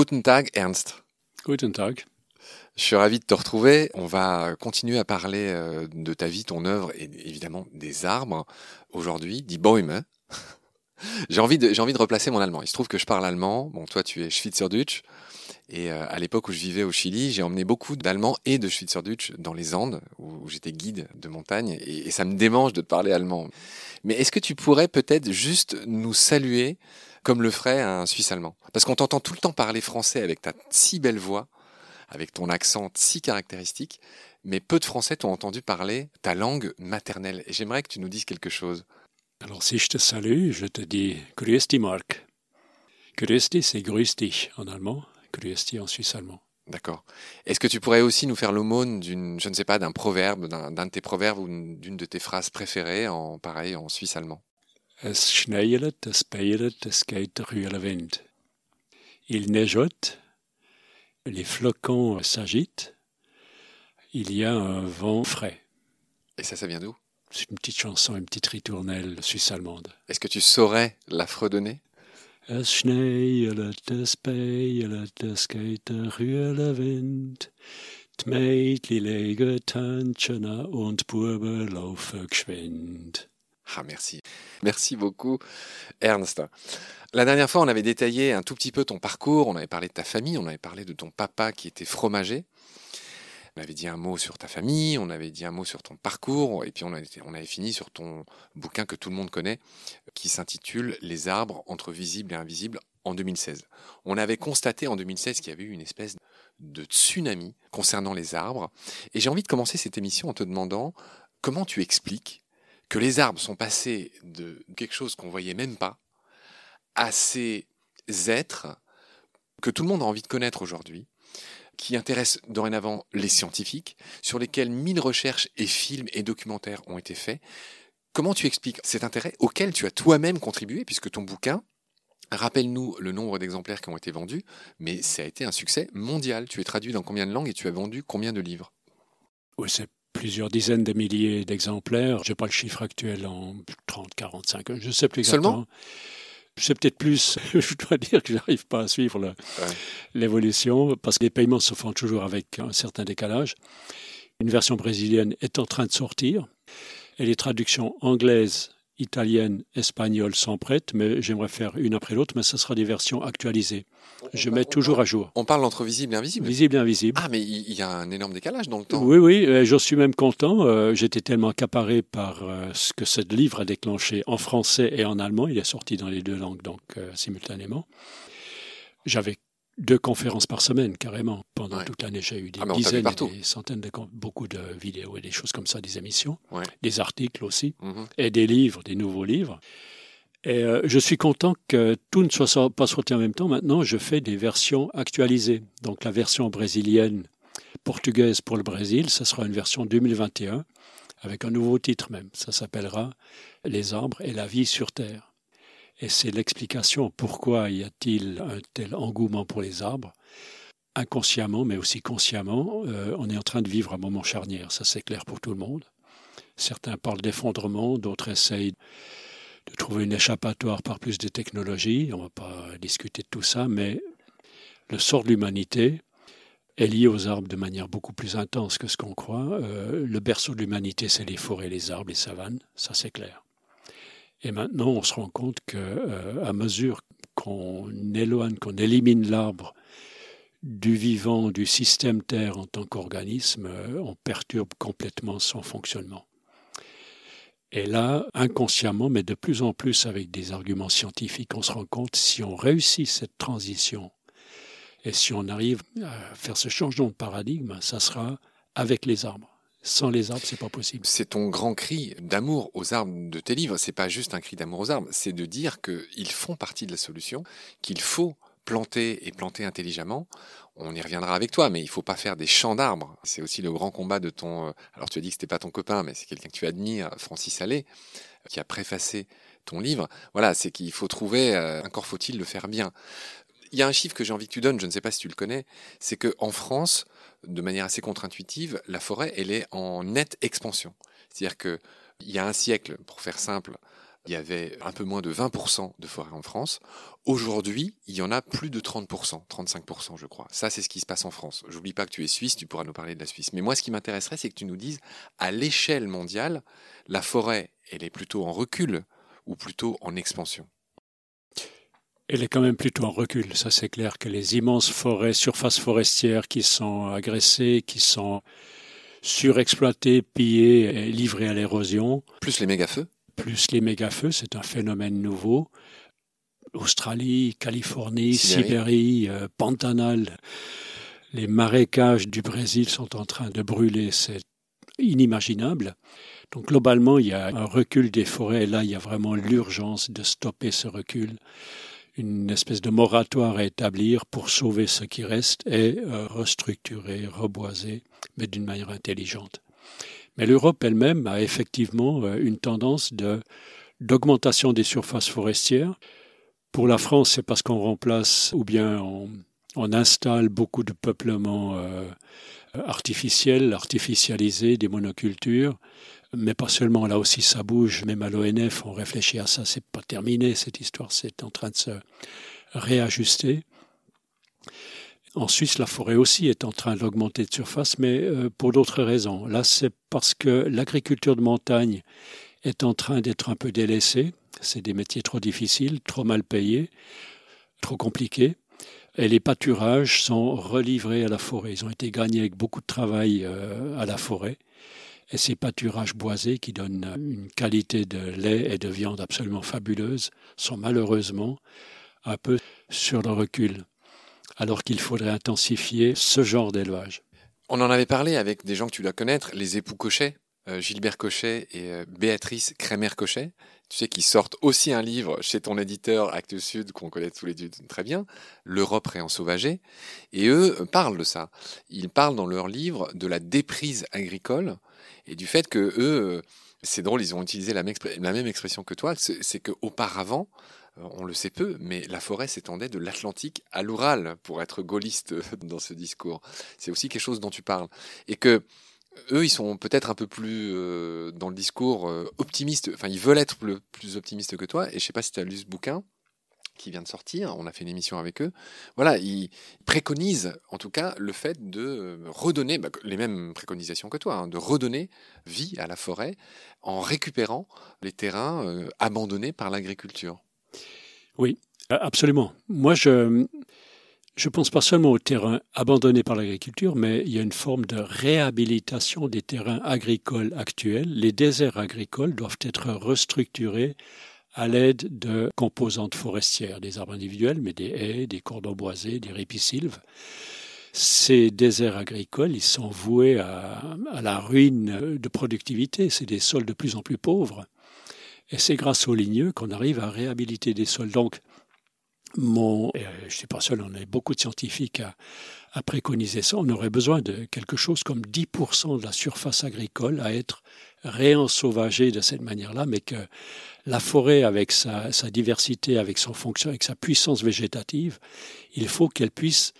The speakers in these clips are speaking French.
Guten Tag, Ernst. Guten Tag. Je suis ravi de te retrouver. On va continuer à parler euh, de ta vie, ton œuvre et évidemment des arbres. Aujourd'hui, die Bäume. j'ai envie de, j'ai envie de replacer mon allemand. Il se trouve que je parle allemand. Bon, toi, tu es Schweizerdeutsch. Et euh, à l'époque où je vivais au Chili, j'ai emmené beaucoup d'Allemands et de Schweizerdeutsch dans les Andes, où, j'étais guide de montagne, et, ça me démange de te parler allemand. Mais est-ce que tu pourrais peut-être juste nous saluer comme le ferait un Suisse allemand? Parce qu'on t'entend tout le temps parler français avec ta si belle voix, avec ton accent si caractéristique, mais peu de Français t'ont entendu parler ta langue maternelle. Et j'aimerais que tu nous dises quelque chose. Alors si je te salue, je te dis Grüß dich Marc. Grüß dich, c'est Grüß dich en allemand, Grüß dich en suisse allemand. D'accord. Est-ce que tu pourrais aussi nous faire l'aumône d'une, je ne sais pas, d'un proverbe, d'un, de tes proverbes ou d'une de tes phrases préférées en pareil en suisse allemand? Es schneiet, es beiert, es geht Wind. Il neigeote, les flocons s'agitent, il y a un vent frais. Et ça, ça vient d'où? C'est une petite chanson, une petite ritournelle suisse-allemande. Est-ce que tu saurais la fredonner Es Wind. Und geschwind. Ah, merci. Merci beaucoup, Ernst. La dernière fois, on avait détaillé un tout petit peu ton parcours, on avait parlé de ta famille, on avait parlé de ton papa qui était fromager. On avait dit un mot sur ta famille, on avait dit un mot sur ton parcours, et puis on avait, fini sur ton bouquin que tout le monde connaît, qui s'intitule Les arbres entre visibles et invisibles en 2016. On avait constaté en 2016 qu'il y avait eu une espèce de tsunami concernant les arbres, et j'ai envie de commencer cette émission en te demandant comment tu expliques que les arbres sont passés de quelque chose qu'on voyait même pas à ces êtres que tout le monde a envie de connaître aujourd'hui, qui intéressent dorénavant les scientifiques, sur lesquels mille recherches et films et documentaires ont été faits. Comment tu expliques cet intérêt auquel tu as toi-même contribué, puisque ton bouquin, rappelle-nous le nombre d'exemplaires qui ont été vendus, mais ça a été un succès mondial. Tu es traduit dans combien de langues et tu as vendu combien de livres? Oui, c'est plusieurs dizaines de milliers d'exemplaires. Je n'ai pas le chiffre actuel en 30, 45, je ne sais plus exactement. Seulement je sais peut-être plus, je dois dire que je n'arrive pas à suivre l'évolution parce que les paiements se font toujours avec un certain décalage. Une version brésilienne est en train de sortir et les traductions anglaises italienne, espagnole sont prêtes, mais j'aimerais faire une après l'autre, mais ce sera des versions actualisées. Je mets toujours à jour. On parle entre visible et invisible Visible et invisible. Ah, mais il y a un énorme décalage dans le temps. Oui, oui, je suis même content. Euh, j'étais tellement accaparé par euh, ce que ce livre a déclenché en français et en allemand. Il est sorti dans les deux langues, donc euh, simultanément. J'avais deux conférences par semaine, carrément. Pendant toute l'année, j'ai eu des ah, dizaines, des centaines de beaucoup de vidéos et des choses comme ça, des émissions, des articles aussi, Mhm. et des livres, des nouveaux livres. Et euh, je suis content que tout ne soit pas sorti en même temps. Maintenant, je fais des versions actualisées. Donc la version brésilienne, portugaise pour le Brésil, ce sera une version 2021 avec un nouveau titre même. Ça s'appellera Les arbres et la vie sur Terre. Et c'est l'explication pourquoi y a-t-il un tel engouement pour les arbres. Inconsciemment, mais aussi consciemment, euh, on est en train de vivre un moment charnière. Ça, c'est clair pour tout le monde. Certains parlent d'effondrement, d'autres essayent de trouver une échappatoire par plus de technologie. On ne va pas discuter de tout ça, mais le sort de l'humanité est lié aux arbres de manière beaucoup plus intense que ce qu'on croit. Euh, le berceau de l'humanité, c'est les forêts, les arbres, les savanes, ça c'est clair. Et maintenant, on se rend compte que, euh, à mesure qu'on éloigne, qu'on élimine l'arbre du vivant, du système Terre en tant qu'organisme, euh, on perturbe complètement son fonctionnement. Et là, inconsciemment, mais de plus en plus avec des arguments scientifiques, on se rend compte si on réussit cette transition et si on arrive à faire ce changement de paradigme, ça sera avec les arbres. Sans les arbres, c'est pas possible. C'est ton grand cri d'amour aux arbres de tes livres. C'est pas juste un cri d'amour aux arbres, c'est de dire qu'ils font partie de la solution, qu'il faut planter et planter intelligemment. On y reviendra avec toi, mais il faut pas faire des champs d'arbres. C'est aussi le grand combat de ton. euh, Alors tu as dit que c'était pas ton copain, mais c'est quelqu'un que tu admires, Francis Allais, qui a préfacé ton livre. Voilà, c'est qu'il faut trouver. euh, encore faut-il le faire bien. Il y a un chiffre que j'ai envie que tu donnes, je ne sais pas si tu le connais, c'est que en France, de manière assez contre-intuitive, la forêt, elle est en nette expansion. C'est-à-dire que il y a un siècle, pour faire simple, il y avait un peu moins de 20% de forêts en France. Aujourd'hui, il y en a plus de 30%, 35% je crois. Ça, c'est ce qui se passe en France. J'oublie pas que tu es suisse, tu pourras nous parler de la Suisse. Mais moi, ce qui m'intéresserait, c'est que tu nous dises, à l'échelle mondiale, la forêt, elle est plutôt en recul ou plutôt en expansion? Elle est quand même plutôt en recul. Ça, c'est clair que les immenses forêts, surfaces forestières qui sont agressées, qui sont surexploitées, pillées et livrées à l'érosion. Plus les méga-feux Plus les méga-feux, c'est un phénomène nouveau. Australie, Californie, Sibérie, euh, Pantanal, les marécages du Brésil sont en train de brûler, c'est inimaginable. Donc globalement, il y a un recul des forêts et là, il y a vraiment l'urgence de stopper ce recul une espèce de moratoire à établir pour sauver ce qui reste et euh, restructurer, reboiser, mais d'une manière intelligente. Mais l'Europe elle-même a effectivement euh, une tendance d'augmentation des surfaces forestières. Pour la France, c'est parce qu'on remplace ou bien on, installe beaucoup de peuplements euh, artificiels, artificialisés, des monocultures mais pas seulement. Là aussi, ça bouge. Même à l'ONF, on réfléchit à ça. C'est pas terminé cette histoire. C'est en train de se réajuster. En Suisse, la forêt aussi est en train d'augmenter de surface, mais euh, pour d'autres raisons. Là, c'est parce que l'agriculture de montagne est en train d'être un peu délaissée. C'est des métiers trop difficiles, trop mal payés, trop compliqués. Et les pâturages sont relivrés à la forêt. Ils ont été gagnés avec beaucoup de travail euh, à la forêt et ces pâturages boisés qui donnent une qualité de lait et de viande absolument fabuleuse sont malheureusement un peu sur le recul, alors qu'il faudrait intensifier ce genre d'élevage. On en avait parlé avec des gens que tu dois connaître, les époux Cochet, euh, Gilbert Cochet et euh, Béatrice Crémer-Cochet, tu sais, qui sortent aussi un livre chez ton éditeur Actes Sud, qu'on connaît tous les deux très bien, L'Europe réensauvagée. Et eux euh, parlent de ça. Ils parlent dans leur livre de la déprise agricole et du fait que eux, euh, c'est drôle, ils ont utilisé la même expression que toi, c'est qu'auparavant, euh, on le sait peu, mais la forêt s'étendait de l'Atlantique à l'Oural, pour être gaulliste dans ce discours. C'est aussi quelque chose dont tu parles. Et que eux, ils sont peut-être un peu plus euh, dans le discours optimiste, enfin, ils veulent être plus optimistes que toi, et je sais pas si tu as lu ce bouquin, qui vient de sortir, on a fait une émission avec eux, voilà, ils préconisent en tout cas le fait de redonner, bah, les mêmes préconisations que toi, hein, de redonner vie à la forêt en récupérant les terrains euh, abandonnés par l'agriculture. Oui, absolument. Moi, je je pense pas seulement aux terrains abandonnés par l'agriculture, mais il y a une forme de réhabilitation des terrains agricoles actuels. Les déserts agricoles doivent être restructurés à l'aide de composantes forestières, des arbres individuels, mais des haies, des cordons boisés, des ripisylves. Ces déserts agricoles, ils sont voués à, la ruine de productivité. C'est des sols de plus en plus pauvres. Et c'est grâce aux ligneux qu'on arrive à réhabiliter des sols. Donc, mon, je ne suis pas seul, on a beaucoup de scientifiques à, à préconiser ça. On aurait besoin de quelque chose comme 10% de la surface agricole à être réensauvagée de cette manière-là, mais que la forêt, avec sa, diversité, avec son fonction, avec sa puissance végétative, il faut qu'elle puisse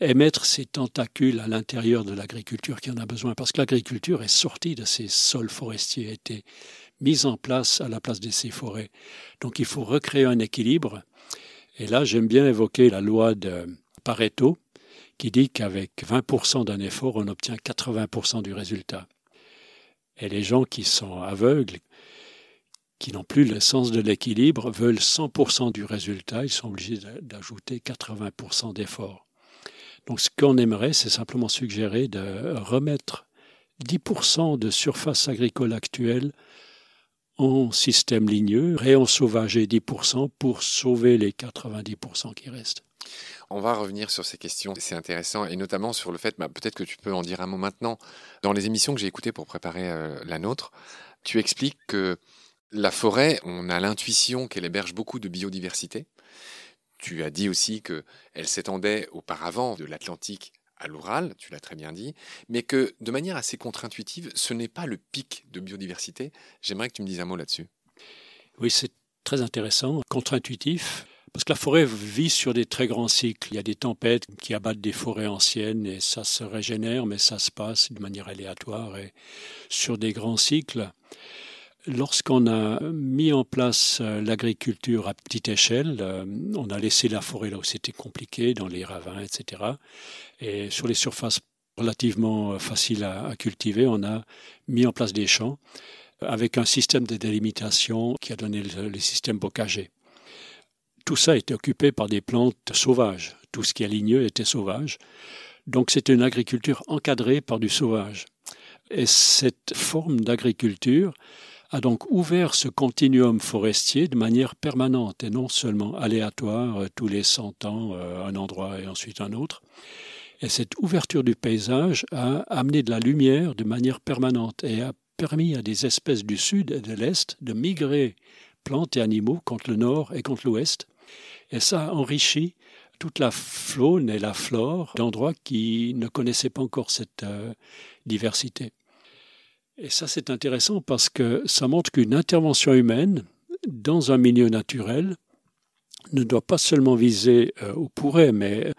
émettre ses tentacules à l'intérieur de l'agriculture qui en a besoin, parce que l'agriculture est sortie de ces sols forestiers, a été mise en place à la place de ces forêts. Donc il faut recréer un équilibre. Et là, j'aime bien évoquer la loi de Pareto, qui dit qu'avec 20% d'un effort, on obtient 80% du résultat. Et les gens qui sont aveugles, qui n'ont plus le sens de l'équilibre, veulent 100% du résultat, ils sont obligés d'ajouter 80% d'efforts. Donc ce qu'on aimerait, c'est simplement suggérer de remettre 10% de surface agricole actuelle en système ligneux, réensauvager 10% pour sauver les 90% qui restent. On va revenir sur ces questions, c'est intéressant, et notamment sur le fait, bah, peut-être que tu peux en dire un mot maintenant. Dans les émissions que j'ai écoutées pour préparer euh, la nôtre, tu expliques que la forêt, on a l'intuition qu'elle héberge beaucoup de biodiversité. Tu as dit aussi qu'elle s'étendait auparavant de l'Atlantique à l'Oural, tu l'as très bien dit, mais que de manière assez contre-intuitive, ce n'est pas le pic de biodiversité. J'aimerais que tu me dises un mot là-dessus. Oui, c'est très intéressant, contre-intuitif. Parce que la forêt vit sur des très grands cycles. Il y a des tempêtes qui abattent des forêts anciennes et ça se régénère, mais ça se passe de manière aléatoire et sur des grands cycles. Lorsqu'on a mis en place euh, l'agriculture à petite échelle, euh, on a laissé la forêt là où c'était compliqué, dans les ravins, etc. Et sur les surfaces relativement faciles à, cultiver, on a mis en place des champs avec un système de délimitation qui a donné le système bocager. Tout ça était occupé par des plantes sauvages. Tout ce qui est ligneux était sauvage. Donc c'était une agriculture encadrée par du sauvage. Et cette forme d'agriculture a donc ouvert ce continuum forestier de manière permanente et non seulement aléatoire, euh, tous les 100 ans, euh, un endroit et ensuite un autre. Et cette ouverture du paysage a amené de la lumière de manière permanente et a permis à des espèces du sud et de l'est de migrer, plantes et animaux, contre le nord et contre l'ouest. Et ça a enrichi toute la faune et la flore d'endroits qui ne connaissaient pas encore cette euh, diversité. Et ça, c'est intéressant parce que ça montre qu'une intervention humaine dans un milieu naturel ne doit pas seulement viser euh, ou pourrait, mais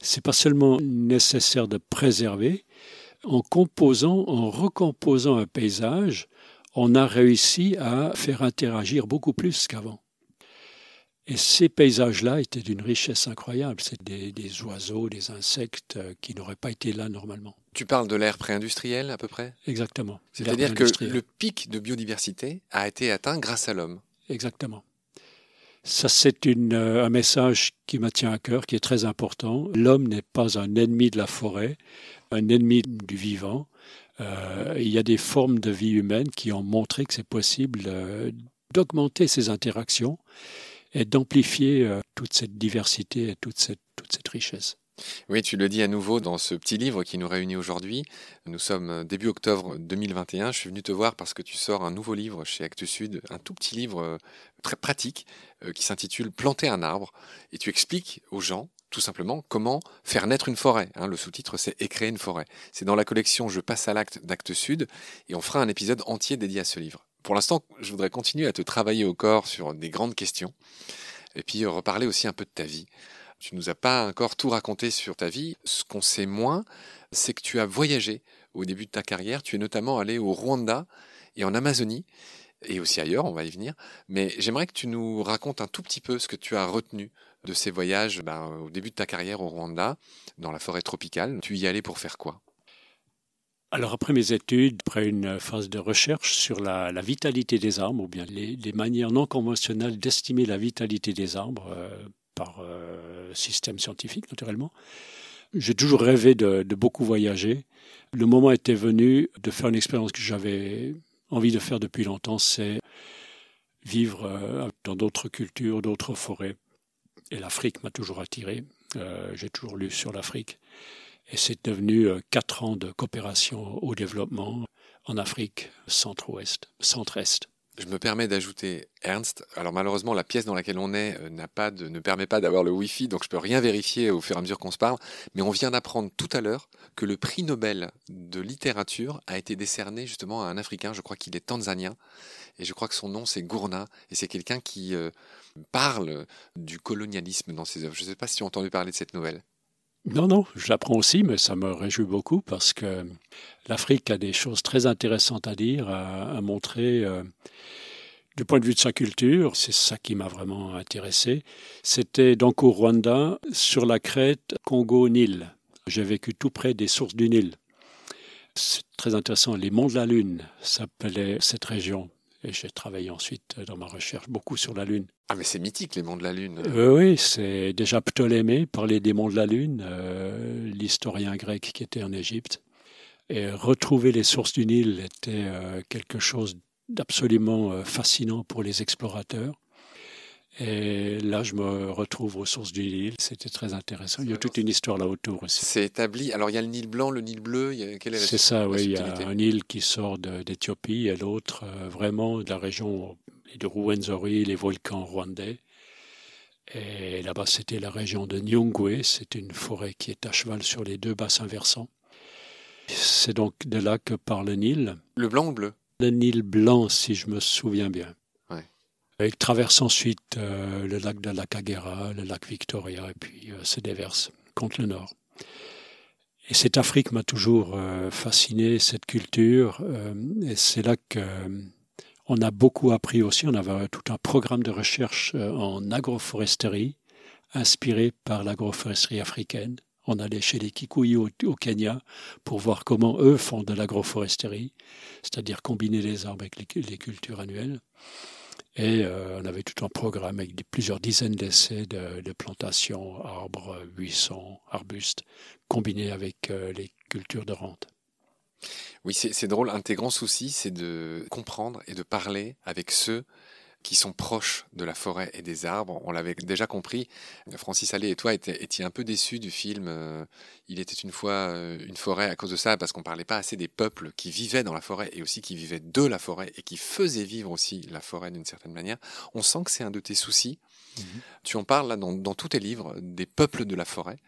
c'est pas seulement nécessaire de préserver. En composant, en recomposant un paysage, on a réussi à faire interagir beaucoup plus qu'avant. Et ces paysages-là étaient d'une richesse incroyable. C'est des, des, oiseaux, des insectes euh, qui n'auraient pas été là normalement. Tu parles de l'ère pré-industrielle à peu près? Exactement. C'est-à-dire que le pic de biodiversité a été atteint grâce à l'homme. Exactement. Ça, c'est euh, un message qui me tient à cœur, qui est très important. L'homme n'est pas un ennemi de la forêt, un ennemi du vivant. Euh, il y a des formes de vie humaine qui ont montré que c'est possible euh, d'augmenter ces interactions et d'amplifier euh, toute cette diversité et toute cette, richesse. Oui, tu le dis à nouveau dans ce petit livre qui nous réunit aujourd'hui. Nous sommes début octobre 2021. Je suis venu te voir parce que tu sors un nouveau livre chez Actes Sud, un tout petit livre euh, très pratique euh, qui s'intitule Planter un arbre. Et tu expliques aux gens tout simplement comment faire naître une forêt. Hein. le sous-titre, c'est Et créer une forêt. C'est dans la collection Je passe à l'acte d'Actes Sud et on fera un épisode entier dédié à ce livre pour l'instant, je voudrais continuer à te travailler au corps sur des grandes questions et puis reparler aussi un peu de ta vie. Tu nous as pas encore tout raconté sur ta vie. Ce qu'on sait moins, c'est que tu as voyagé au début de ta carrière. Tu es notamment allé au Rwanda et en Amazonie et aussi ailleurs, on va y venir. Mais j'aimerais que tu nous racontes un tout petit peu ce que tu as retenu de ces voyages ben, au début de ta carrière au Rwanda, dans la forêt tropicale. Tu y allais pour faire quoi? Alors après mes études, après une phase de recherche sur la, vitalité des arbres, ou bien les, manières non conventionnelles d'estimer la vitalité des arbres euh, par euh, système scientifique naturellement, j'ai toujours rêvé de, beaucoup voyager. Le moment était venu de faire une expérience que j'avais envie de faire depuis longtemps, c'est vivre euh, dans d'autres cultures, d'autres forêts. Et l'Afrique m'a toujours attiré. j'ai toujours lu sur l'Afrique. Et c'est devenu euh, quatre ans de coopération au développement en Afrique centre-ouest, centre-est. Je me permets d'ajouter Ernst. Alors malheureusement, la pièce dans laquelle on est euh, n'a pas ne permet pas d'avoir le Wi-Fi, donc je peux rien vérifier au fur et à mesure qu'on se parle. Mais on vient d'apprendre tout à l'heure que le prix Nobel de littérature a été décerné justement à un Africain. Je crois qu'il est tanzanien, et je crois que son nom c'est Gourna, et c'est quelqu'un qui euh, parle du colonialisme dans ses œuvres. Je ne sais pas si tu as entendu parler de cette nouvelle. Non, non, j'apprends aussi, mais ça me réjouit beaucoup parce que l'Afrique a des choses très intéressantes à dire, à, montrer. Euh, du point de vue de sa culture, c'est ça qui m'a vraiment intéressé. C'était donc au Rwanda, sur la crête Congo-Nil. J'ai vécu tout près des sources du Nil. C'est très intéressant. Les monts de la Lune s'appelait cette région. Et j'ai travaillé ensuite dans ma recherche beaucoup sur la Lune. Ah, mais c'est mythique, les monts de la Lune. Euh, oui, c'est déjà Ptolémée parlait des monts de la Lune, euh, l'historien grec qui était en Égypte. Et retrouver les sources du Nil était euh, quelque chose d'absolument fascinant pour les explorateurs. Et là, je me retrouve aux sources du Nil. C'était très intéressant. Il y a toute une histoire là autour aussi. C'est établi. Alors, il y a le Nil blanc, le Nil bleu. C'est ça, oui. Il y a un Nil qui sort d'Éthiopie et l'autre euh, vraiment de la région de Ruwenzori, les volcans rwandais. Et là-bas, c'était la région de Nyungwe. C'est une forêt qui est à cheval sur les deux bassins versants. C'est donc de là que part le Nil. Le blanc ou le bleu? Le Nil blanc, si je me souviens bien. Il traverse ensuite euh, le lac de la Kagera, le lac Victoria, et puis euh, se déverse contre le nord. Et cette Afrique m'a toujours euh, fasciné, cette culture, et c'est là que On a beaucoup appris aussi, on avait tout un programme de recherche en agroforesterie, inspiré par l'agroforesterie africaine. On allait chez les Kikuyu au, Kenya pour voir comment eux font de l'agroforesterie, c'est-à-dire combiner les arbres avec les, cultures annuelles. Et euh, on avait tout un programme avec plusieurs dizaines d'essais de, plantations, arbres, buissons, arbustes, combinés avec euh, les cultures de rente. Oui, c'est drôle. Un de tes grands soucis, c'est de comprendre et de parler avec ceux qui sont proches de la forêt et des arbres. On l'avait déjà compris. Francis Allais et toi étiez, un peu déçus du film euh, Il était une fois euh, une forêt à cause de ça, parce qu'on parlait pas assez des peuples qui vivaient dans la forêt et aussi qui vivaient de la forêt et qui faisaient vivre aussi la forêt d'une certaine manière. On sent que c'est un de tes soucis. Mhm. Tu en parles là dans, dans tous tes livres, des peuples de la forêt.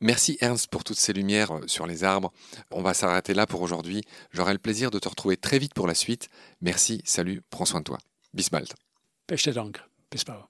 Merci Ernst pour toutes ces lumières euh, sur les arbres. On va s'arrêter là pour aujourd'hui. J'aurai le plaisir de te retrouver très vite pour la suite. Merci, salut, prends soin de toi. Bis bald. Beste Dank. Bis bald.